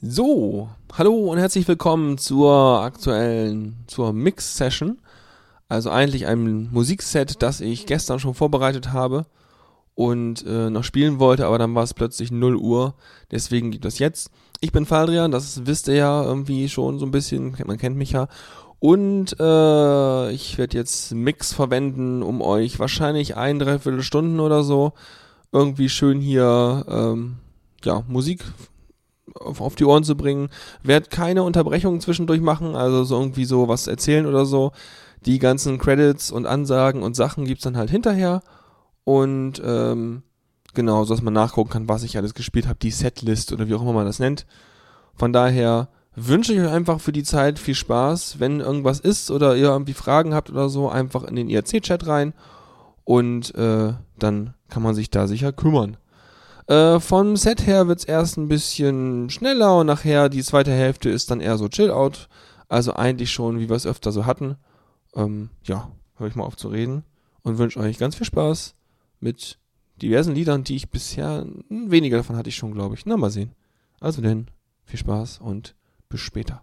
So, hallo und herzlich willkommen zur aktuellen, zur Mix-Session. Also eigentlich ein Musikset, das ich gestern schon vorbereitet habe und äh, noch spielen wollte, aber dann war es plötzlich 0 Uhr. Deswegen gibt es jetzt. Ich bin Faldrian, das wisst ihr ja irgendwie schon so ein bisschen, man kennt mich ja. Und äh, ich werde jetzt Mix verwenden, um euch wahrscheinlich ein, dreiviertel Stunden oder so irgendwie schön hier ähm, ja, Musik auf, auf die Ohren zu bringen. Werd keine Unterbrechungen zwischendurch machen, also so irgendwie so was erzählen oder so. Die ganzen Credits und Ansagen und Sachen gibt's dann halt hinterher. Und ähm, genau, so dass man nachgucken kann, was ich alles gespielt habe, die Setlist oder wie auch immer man das nennt. Von daher wünsche ich euch einfach für die Zeit viel Spaß. Wenn irgendwas ist oder ihr irgendwie Fragen habt oder so, einfach in den IRC-Chat rein und äh, dann kann man sich da sicher kümmern. Äh, vom Set her wird's erst ein bisschen schneller und nachher die zweite Hälfte ist dann eher so Chill-Out. Also eigentlich schon, wie wir es öfter so hatten. Ähm, ja, höre ich mal auf zu reden und wünsche euch ganz viel Spaß mit diversen Liedern, die ich bisher, weniger davon hatte ich schon, glaube ich. Na, mal sehen. Also denn, viel Spaß und bis später.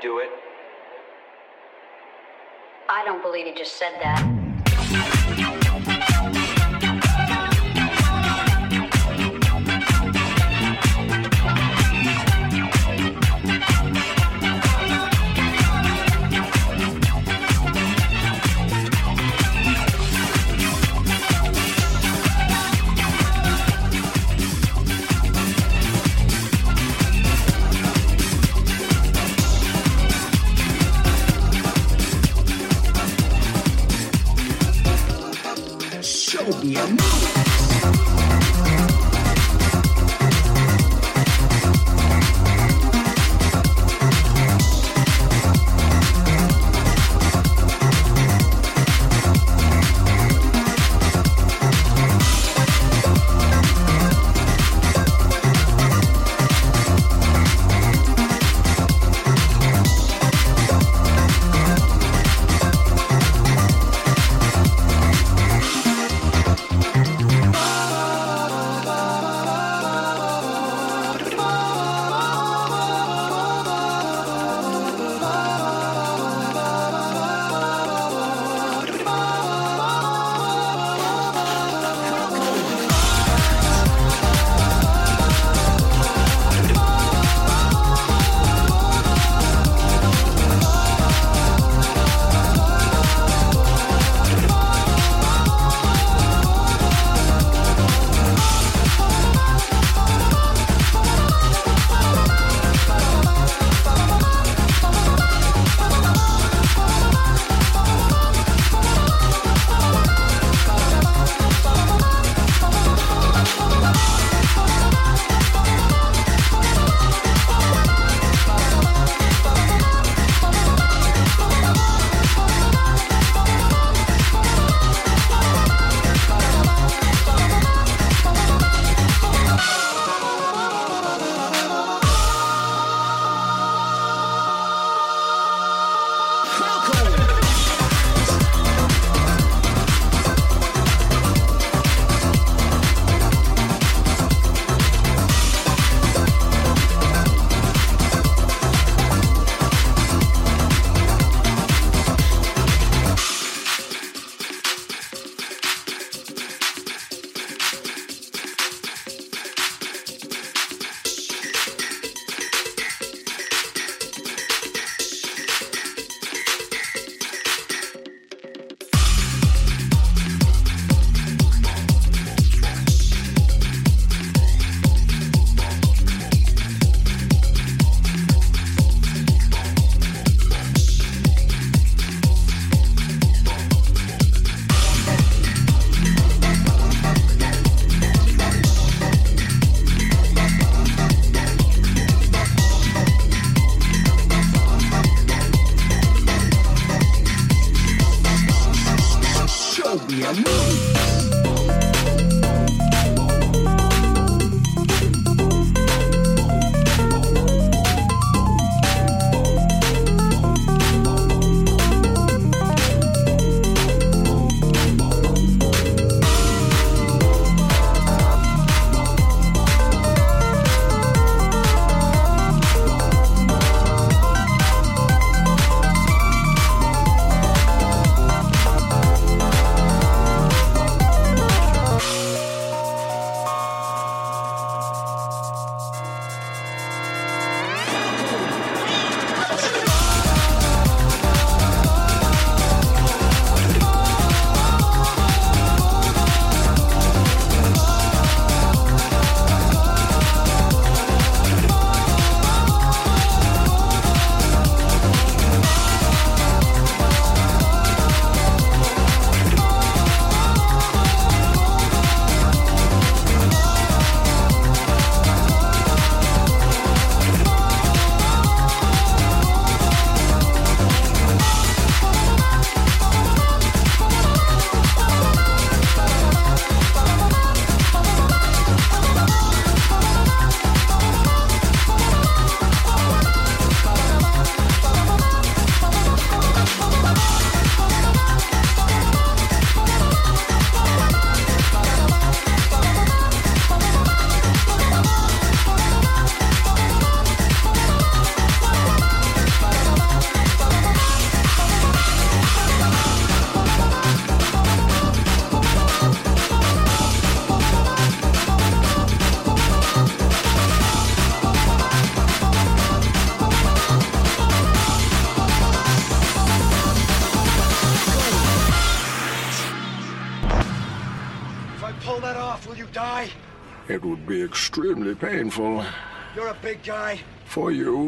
Do it? I don't believe he just said that. Big guy. for you.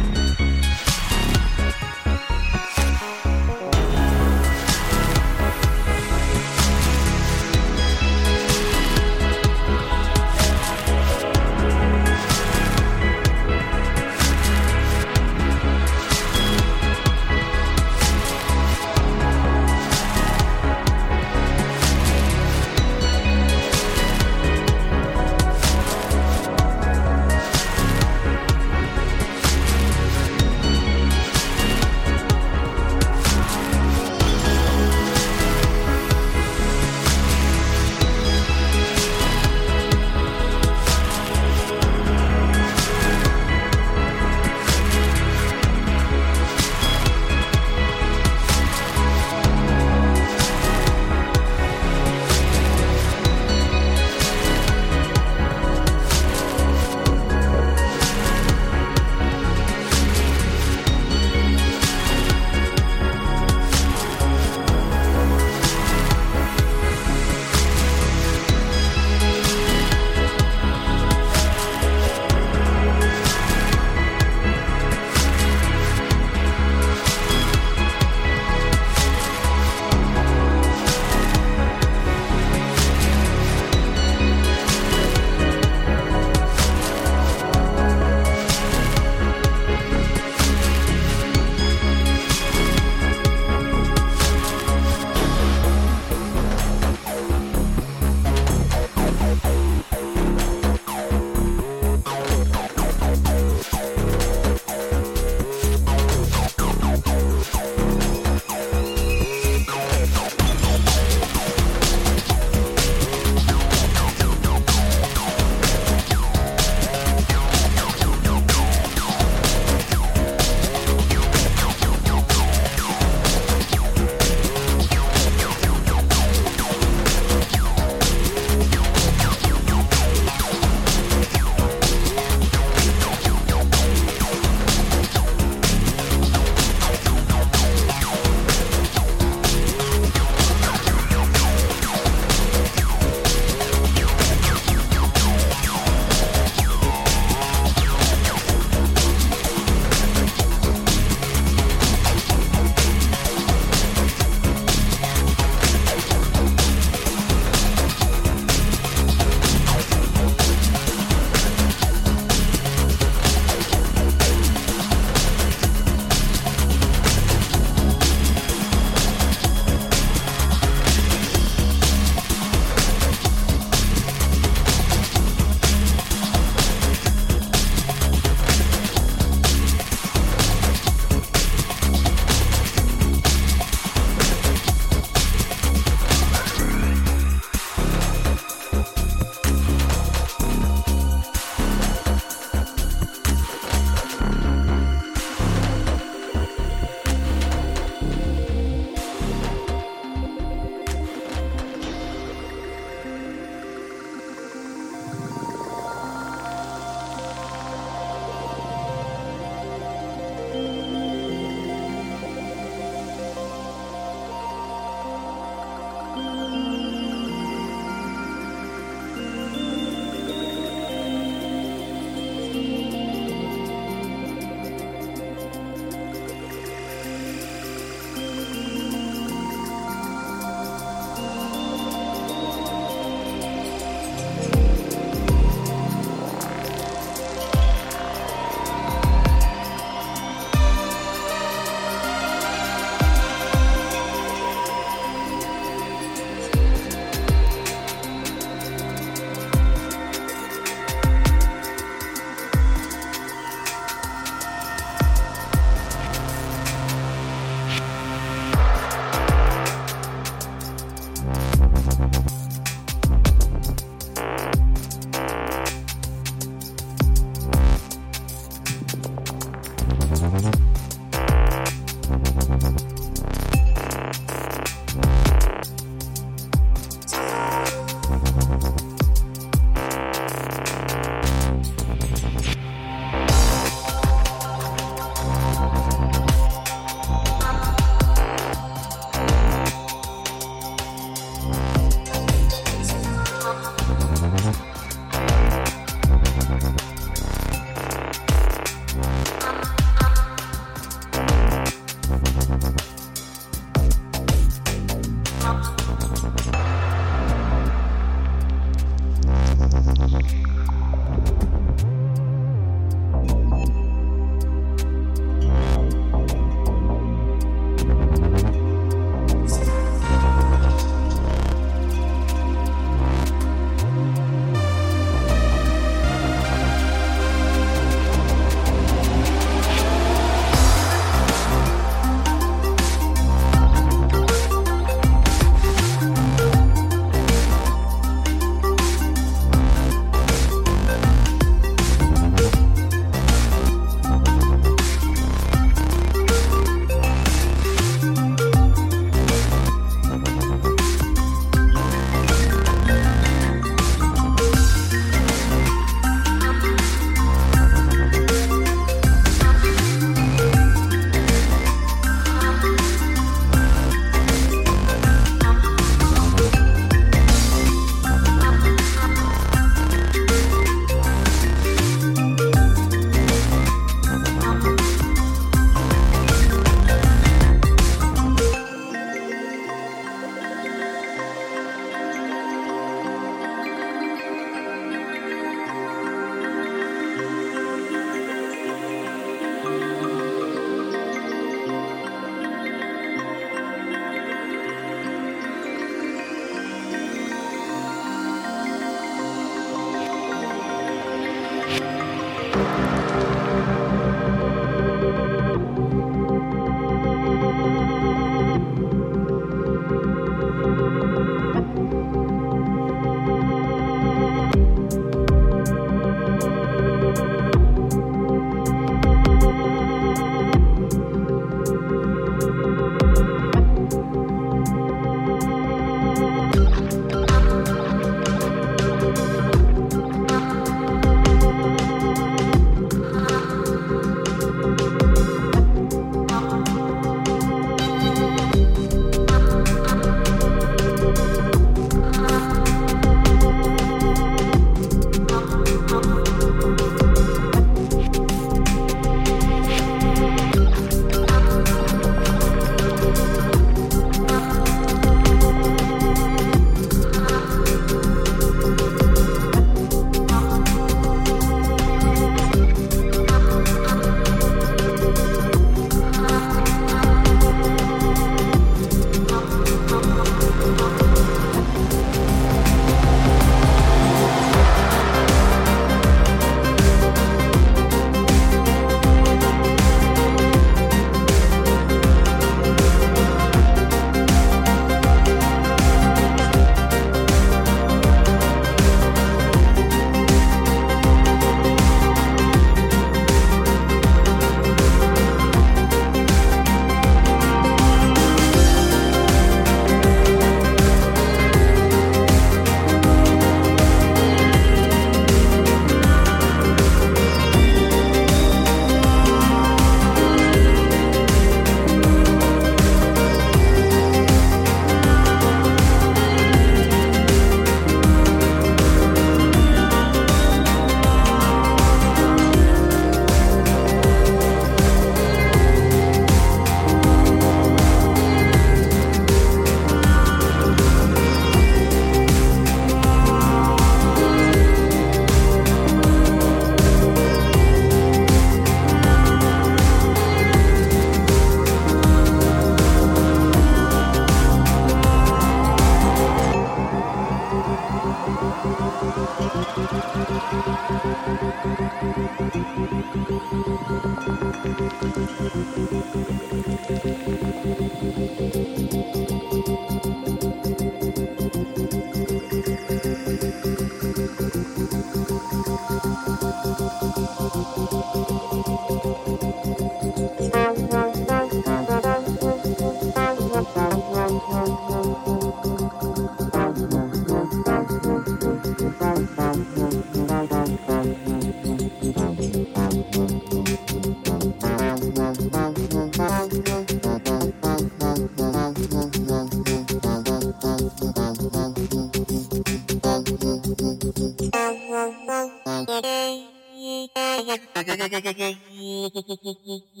ガガガガガガガガガガガガガガガガガガ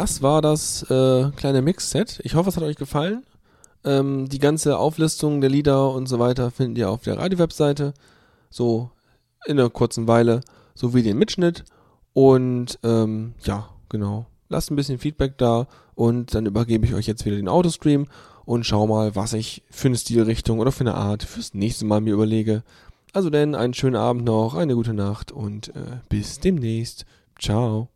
das war das äh, kleine Mix-Set. Ich hoffe, es hat euch gefallen. Ähm, die ganze Auflistung der Lieder und so weiter findet ihr auf der Radio-Webseite. So in einer kurzen Weile. Sowie den Mitschnitt. Und ähm, ja, genau. Lasst ein bisschen Feedback da und dann übergebe ich euch jetzt wieder den Autostream und schau mal, was ich für eine Stilrichtung oder für eine Art fürs nächste Mal mir überlege. Also denn, einen schönen Abend noch, eine gute Nacht und äh, bis demnächst. Ciao.